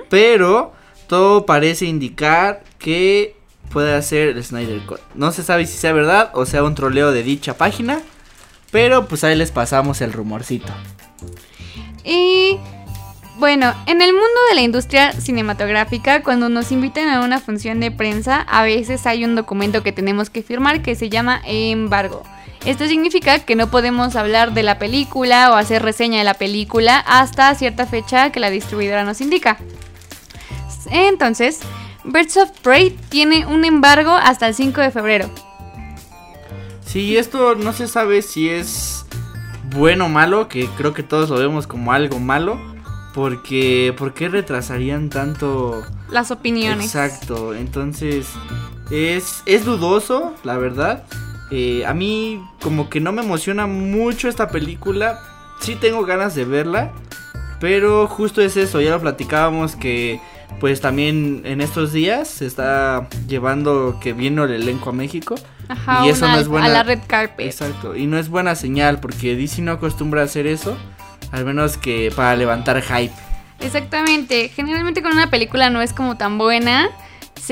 [SPEAKER 2] pero todo parece indicar que puede ser el Snyder Cut. No se sabe si sea verdad o sea un troleo de dicha página. Pero pues ahí les pasamos el rumorcito.
[SPEAKER 1] Y bueno, en el mundo de la industria cinematográfica, cuando nos invitan a una función de prensa, a veces hay un documento que tenemos que firmar que se llama embargo. Esto significa que no podemos hablar de la película o hacer reseña de la película hasta cierta fecha que la distribuidora nos indica. Entonces, Birds of Prey tiene un embargo hasta el 5 de febrero.
[SPEAKER 2] Sí, esto no se sabe si es bueno o malo, que creo que todos lo vemos como algo malo. Porque, ¿por qué retrasarían tanto?
[SPEAKER 1] Las opiniones.
[SPEAKER 2] Exacto, entonces es, es dudoso, la verdad. Eh, a mí como que no me emociona mucho esta película. Sí tengo ganas de verla, pero justo es eso, ya lo platicábamos que pues también en estos días se está llevando que vino el elenco a México.
[SPEAKER 1] Ajá,
[SPEAKER 2] Y eso
[SPEAKER 1] una-
[SPEAKER 2] no es buena-
[SPEAKER 1] a la red carpet.
[SPEAKER 2] Exacto, y no es buena señal porque DC no acostumbra a hacer eso, al menos que para levantar hype.
[SPEAKER 1] Exactamente. Generalmente con una película no es como tan buena.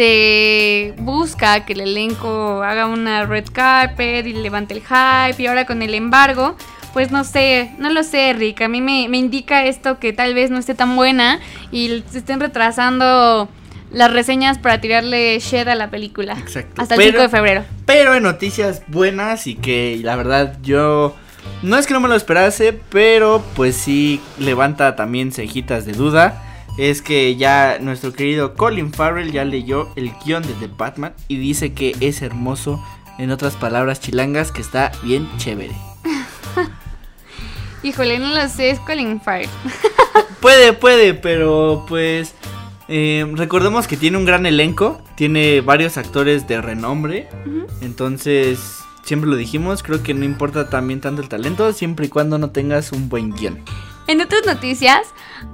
[SPEAKER 1] Se busca que el elenco haga una red carpet y levante el hype. Y ahora con el embargo, pues no sé, no lo sé, Rick. A mí me, me indica esto que tal vez no esté tan buena y se estén retrasando las reseñas para tirarle shed a la película.
[SPEAKER 2] Exacto.
[SPEAKER 1] Hasta el
[SPEAKER 2] Pero-
[SPEAKER 1] 5 de febrero.
[SPEAKER 2] Pero en noticias buenas y que la verdad yo no es que no me lo esperase, pero pues sí levanta también cejitas de duda. Es que ya nuestro querido Colin Farrell ya leyó el guion de The Batman y dice que es hermoso. En otras palabras chilangas, que está bien chévere.
[SPEAKER 1] Híjole, no lo sé, es Colin Farrell.
[SPEAKER 2] Puede, puede, pero pues eh, recordemos que tiene un gran elenco, tiene varios actores de renombre, entonces siempre lo dijimos, creo que no importa también tanto el talento, siempre y cuando no tengas un buen guion.
[SPEAKER 1] En otras noticias,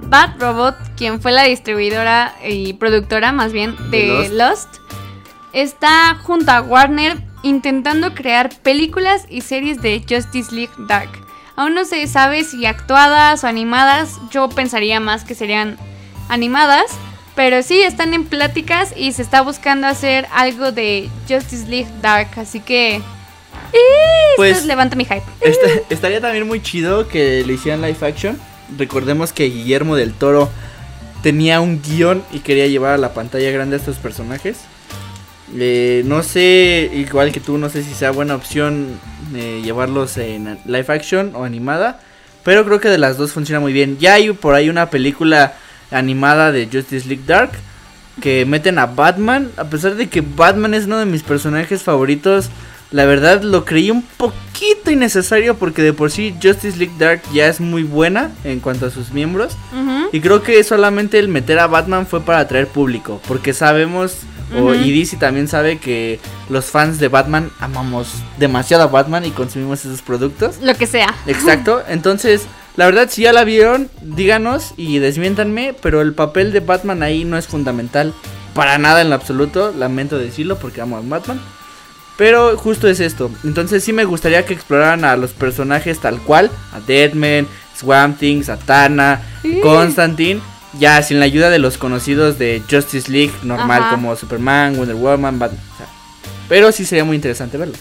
[SPEAKER 1] Bad Robot, quien fue la distribuidora y productora más bien de
[SPEAKER 2] De
[SPEAKER 1] Lost. está junto a Warner intentando crear películas y series de Justice League Dark. Aún no se sabe si actuadas o animadas, yo pensaría más que serían animadas, pero sí están en pláticas y se está buscando hacer algo de Justice League Dark, así que... ¡eh!
[SPEAKER 2] Pues-
[SPEAKER 1] levanta mi hype.
[SPEAKER 2] Estaría también muy chido que le hicieran live action. Recordemos que Guillermo del Toro tenía un guion y quería llevar a la pantalla grande a estos personajes. Eh, no sé, igual que tú, no sé si sea buena opción eh, llevarlos en live action o animada. Pero creo que de las dos funciona muy bien. Ya hay por ahí una película animada de Justice League Dark que meten a Batman, a pesar de que Batman es uno de mis personajes favoritos, la verdad lo creí un poquito innecesario porque de por sí Justice League Dark ya es muy buena en cuanto a sus miembros. Y creo que solamente el meter a Batman fue para atraer público, porque sabemos, o,
[SPEAKER 1] Ujú.
[SPEAKER 2] y DC también sabe que los fans de Batman amamos demasiado a Batman y consumimos esos productos.
[SPEAKER 1] Lo que sea.
[SPEAKER 2] Exacto, entonces, la verdad, si ya la vieron, díganos y desmiéntanme, pero el papel de Batman ahí no es fundamental para nada en lo absoluto, lamento decirlo porque amo a Batman. Pero justo es esto, entonces sí me gustaría que exploraran a los personajes tal cual, a Deadman, Swamp Thing, Satana,
[SPEAKER 1] Sí.
[SPEAKER 2] Constantine, ya sin la ayuda de los conocidos de Justice League normal
[SPEAKER 1] Ajá.
[SPEAKER 2] como Superman, Wonder Woman, Batman. o sea, pero sí sería muy interesante verlo.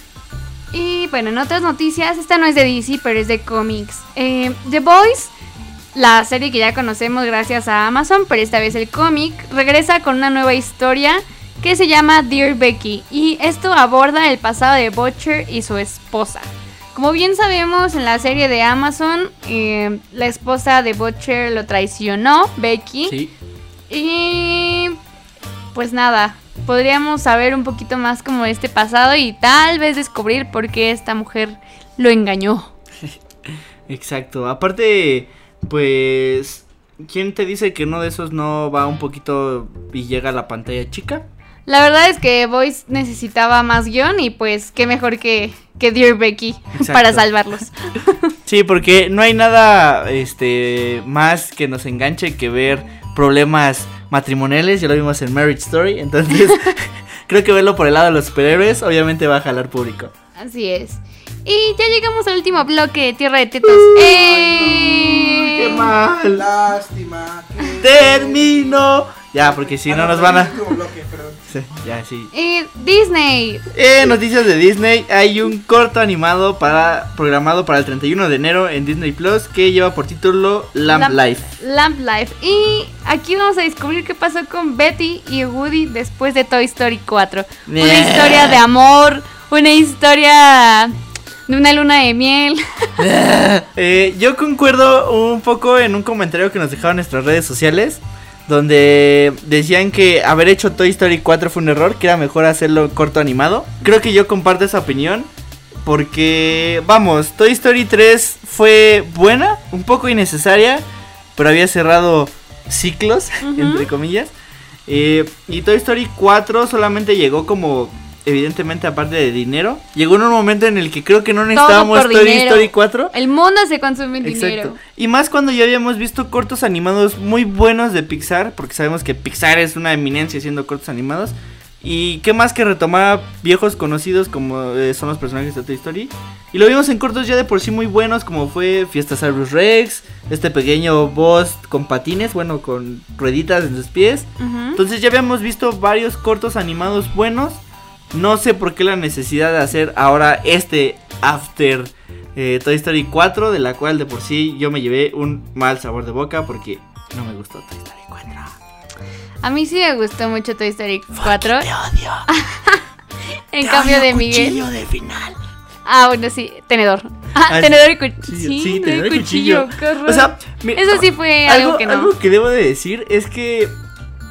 [SPEAKER 1] Y bueno, en otras noticias, esta no es de DC, pero es de cómics. Eh, The Boys, la serie que ya conocemos gracias a Amazon, pero esta vez el cómic, regresa con una nueva historia que se llama Dear Becky. Y esto aborda el pasado de Butcher y su esposa. Como bien sabemos, en la serie de Amazon, eh, la esposa de Butcher lo traicionó, Becky.
[SPEAKER 2] Sí.
[SPEAKER 1] Y pues nada, podríamos saber un poquito más como de este pasado y tal vez descubrir por qué esta mujer lo engañó.
[SPEAKER 2] Exacto. Aparte, pues, ¿quién te dice que uno de esos no va un poquito y llega a la pantalla chica?
[SPEAKER 1] La verdad es que Voice necesitaba más guion y pues qué mejor que, que Dear Becky
[SPEAKER 2] Exacto.
[SPEAKER 1] para salvarlos.
[SPEAKER 2] Sí, porque no hay nada, este, más que nos enganche que ver problemas matrimoniales. Ya lo vimos en Marriage Story, entonces creo que verlo por el lado de los superhéroes obviamente va a jalar público.
[SPEAKER 1] Así es. Y ya llegamos al último bloque Tierra de Tetas. ¡Eh!
[SPEAKER 2] ¡Qué mal!
[SPEAKER 3] Lástima. que-
[SPEAKER 2] Termino. Ya, porque si
[SPEAKER 3] Ah,
[SPEAKER 2] no nos van a...
[SPEAKER 3] bloque.
[SPEAKER 2] Sí, ya, sí.
[SPEAKER 1] Y Disney.
[SPEAKER 2] Eh, noticias de Disney. Hay un corto animado para programado para el 31 de enero en Disney Plus que lleva por título Lamp
[SPEAKER 1] Lamp-
[SPEAKER 2] Life.
[SPEAKER 1] Lamp Life. Y aquí vamos a descubrir qué pasó con Betty y Woody después de Toy Story 4. Una historia de amor, una historia de una luna de miel.
[SPEAKER 2] Eh, yo concuerdo un poco en un comentario que nos dejaron en nuestras redes sociales. Donde decían que haber hecho Toy Story 4 fue un error, que era mejor hacerlo corto animado. Creo que yo comparto esa opinión. Porque, vamos, Toy Story 3 fue buena, un poco innecesaria, pero había cerrado ciclos, entre comillas. Eh, y Toy Story 4 solamente llegó como, evidentemente, aparte de dinero. Llegó en un momento en el que creo que no necesitábamos Toy
[SPEAKER 1] dinero.
[SPEAKER 2] Story 4.
[SPEAKER 1] El mundo se consume
[SPEAKER 2] Exacto.
[SPEAKER 1] dinero.
[SPEAKER 2] Y más cuando ya habíamos visto cortos animados muy buenos de Pixar, porque sabemos que Pixar es una eminencia haciendo cortos animados. Y qué más que retomar viejos conocidos como eh, son los personajes de Toy Story. Y lo vimos en cortos ya de por sí muy buenos, como fue Fiesta Cyrus Rex, este pequeño boss con patines, bueno, con rueditas en sus pies.
[SPEAKER 1] Ujú.
[SPEAKER 2] Entonces ya habíamos visto varios cortos animados buenos. No sé por qué la necesidad de hacer ahora este After eh, Toy Story 4, de la cual de por sí yo me llevé un mal sabor de boca porque no me gustó Toy Story 4.
[SPEAKER 1] A mí sí me gustó mucho Toy Story 4.
[SPEAKER 2] Te odio.
[SPEAKER 1] En
[SPEAKER 2] Te
[SPEAKER 1] cambio
[SPEAKER 2] odio,
[SPEAKER 1] de Miguel.
[SPEAKER 2] del final.
[SPEAKER 1] Ah, bueno, sí, tenedor. Ah,
[SPEAKER 2] Ah,
[SPEAKER 1] tenedor y cuchillo.
[SPEAKER 2] Sí, sí, tenedor y cuchillo. O sea,
[SPEAKER 1] Eso sí fue algo, que no.
[SPEAKER 2] algo que debo de decir es que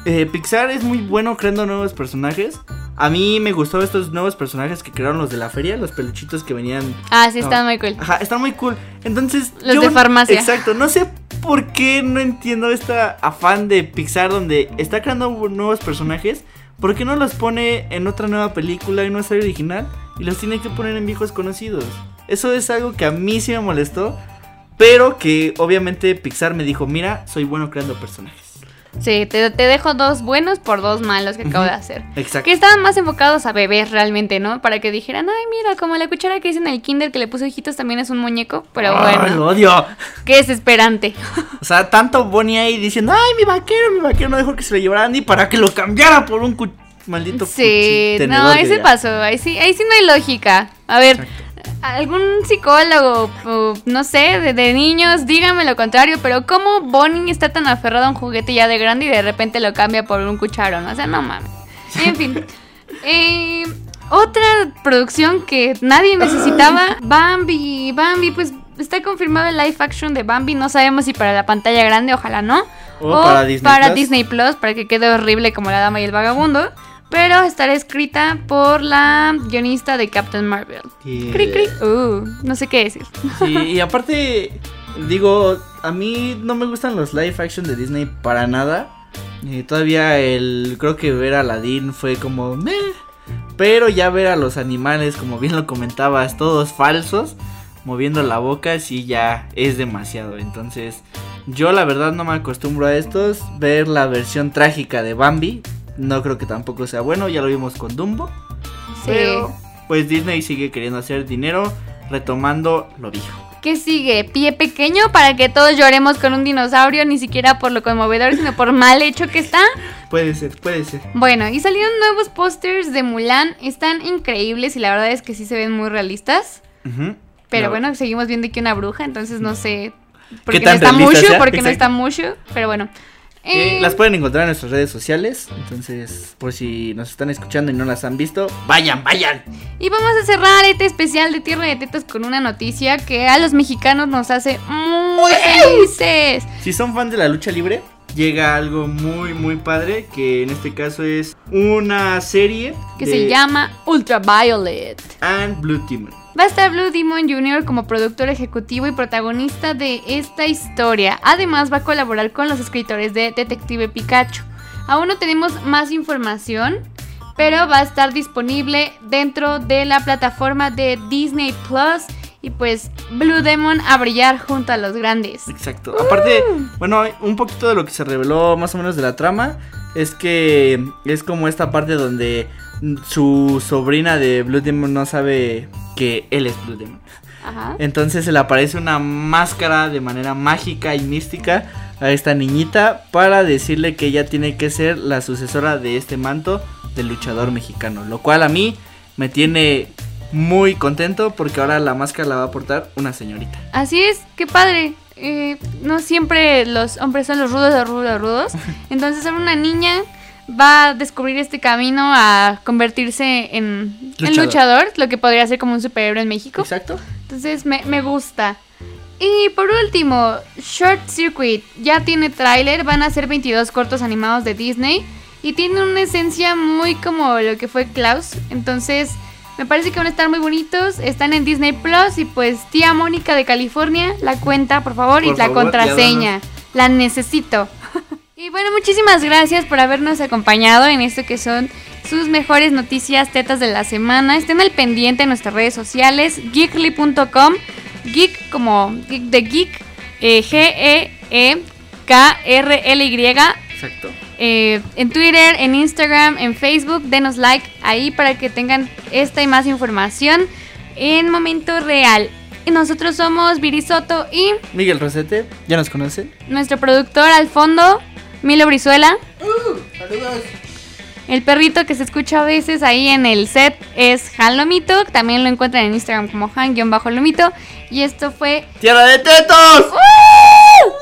[SPEAKER 2] eh, Pixar es muy bueno creando nuevos personajes. A mí me gustó estos nuevos personajes que crearon los de la feria, los peluchitos que venían
[SPEAKER 1] Ah, sí,
[SPEAKER 2] No.
[SPEAKER 1] está muy cool.
[SPEAKER 2] Ajá, están muy cool. Entonces.
[SPEAKER 1] Los de farmacia.
[SPEAKER 2] Exacto. No sé por qué no entiendo este afán de Pixar donde está creando nuevos personajes. ¿Por qué no los pone en otra nueva película, en una serie original? Y los tiene que poner en viejos conocidos. Eso es algo que a mí sí me molestó. Pero que obviamente Pixar me dijo: Mira, soy bueno creando personajes.
[SPEAKER 1] Sí, te, te dejo dos buenos por dos malos que acabo de hacer.
[SPEAKER 2] Exacto.
[SPEAKER 1] Que estaban más enfocados a bebés realmente, ¿no? Para que dijeran, ay, mira, como la cuchara que hice en el kinder que le puso ojitos también es un muñeco. Pero
[SPEAKER 2] lo
[SPEAKER 1] bueno,
[SPEAKER 2] odio.
[SPEAKER 1] qué desesperante.
[SPEAKER 2] O sea, tanto Bonnie ahí diciendo: Ay, mi vaquero, mi vaquero no dejó que se lo llevara ni para que lo cambiara por un cu- maldito
[SPEAKER 1] Sí, no, ahí se pasó. Ahí sí, ahí sí no hay lógica. A ver,
[SPEAKER 2] Exacto.
[SPEAKER 1] Algún psicólogo, o no sé, de, de niños, dígame lo contrario, pero ¿cómo Bonnie está tan aferrado a un juguete ya de grande y de repente lo cambia por un cucharón? O sea, no mames. En fin. Eh, otra producción que nadie necesitaba, Bambi. Bambi, pues está confirmado el live action de Bambi. No sabemos si para la pantalla grande, ojalá no.
[SPEAKER 2] O para Disney
[SPEAKER 1] para
[SPEAKER 2] Plus.
[SPEAKER 1] Disney Plus, para que quede horrible como la dama y el vagabundo. Pero estará escrita por la guionista de Captain Marvel.
[SPEAKER 2] Y-
[SPEAKER 1] Cri, cri. Uh, no sé qué decir.
[SPEAKER 2] Sí, y aparte, digo, a mí no me gustan los live action de Disney para nada. Y todavía el, creo que ver a Aladdin fue como, meh. Pero ya ver a los animales, como bien lo comentabas, todos falsos, moviendo la boca, sí ya es demasiado. Entonces, yo la verdad no me acostumbro a estos. Ver la versión trágica de Bambi, no creo que tampoco sea bueno, ya lo vimos con Dumbo.
[SPEAKER 1] Sí.
[SPEAKER 2] Pero, pues Disney sigue queriendo hacer dinero, retomando lo viejo.
[SPEAKER 1] ¿Qué sigue? Pie pequeño para que todos lloremos con un dinosaurio, ni siquiera por lo conmovedor, sino por mal hecho que está.
[SPEAKER 2] Puede ser, puede ser.
[SPEAKER 1] Bueno, y salieron nuevos pósters de Mulan. Están increíbles y la verdad es que sí se ven muy realistas. Pero bueno, seguimos viendo aquí una bruja, entonces no sé por qué,
[SPEAKER 2] ¿Qué
[SPEAKER 1] no está Mushu, porque no
[SPEAKER 2] Exacto.
[SPEAKER 1] está Mushu, pero bueno.
[SPEAKER 2] Eh,
[SPEAKER 1] Eh,
[SPEAKER 2] las pueden encontrar en nuestras redes sociales. Entonces, por si nos están escuchando y no las han visto, vayan, vayan.
[SPEAKER 1] Y vamos a cerrar este especial de Tierra de Tetas con una noticia que a los mexicanos nos hace muy felices.
[SPEAKER 2] Si son fan de la lucha libre, llega algo muy, muy padre. Que en este caso es una serie
[SPEAKER 1] Que
[SPEAKER 2] de
[SPEAKER 1] se llama Ultraviolet.
[SPEAKER 2] And Blue Demon.
[SPEAKER 1] Va a estar Blue Demon Jr. como productor ejecutivo y protagonista de esta historia. Además va a colaborar con los escritores de Detective Pikachu. Aún no tenemos más información, pero va a estar disponible dentro de la plataforma de Disney Plus. Y pues Blue Demon a brillar junto a los grandes.
[SPEAKER 2] Exacto. Aparte, bueno, un poquito de lo que se reveló más o menos de la trama es que es como esta parte donde su sobrina de Blue Demon no sabe que él es Blue Demon.
[SPEAKER 1] Ajá.
[SPEAKER 2] Entonces se le aparece una máscara de manera mágica y mística a esta niñita para decirle que ella tiene que ser la sucesora de este manto del luchador mexicano. Lo cual a mí me tiene muy contento porque ahora la máscara la va a portar una señorita.
[SPEAKER 1] Así es, qué padre. Eh, no siempre los hombres son los rudos, los rudos, los rudos. Entonces ahora una niña va a descubrir este camino a convertirse en en
[SPEAKER 2] Luchador.
[SPEAKER 1] lo que podría ser como un superhéroe en México.
[SPEAKER 2] Exacto.
[SPEAKER 1] Entonces me, me gusta. Y por último, Short Circuit ya tiene tráiler, van a ser 22 cortos animados de Disney y tiene una esencia muy como lo que fue Klaus. Entonces me parece que van a estar muy bonitos, están en Disney Plus y pues tía Mónica de California, la cuenta por favor y la contraseña, la necesito. Y bueno, muchísimas gracias por habernos acompañado en esto que son sus mejores noticias tetas de la semana. Estén al pendiente en nuestras redes sociales, geekly.com, geek como geek de geek, eh, G-E-E-K-R-L-Y.
[SPEAKER 2] Exacto.
[SPEAKER 1] eh, en Twitter, en Instagram, en Facebook, denos like ahí para que tengan esta y más información en momento real. Y nosotros somos Viri Soto y
[SPEAKER 2] Miguel Rosete, ya nos conocen.
[SPEAKER 1] nuestro productor al fondo, Milo Brizuela.
[SPEAKER 3] Uh, saludos.
[SPEAKER 1] El perrito que se escucha a veces ahí en el set es Han Lomito. También lo encuentran en Instagram como Han-Lomito. Y esto fue
[SPEAKER 2] ¡Tierra de tetos!
[SPEAKER 1] ¡Uh!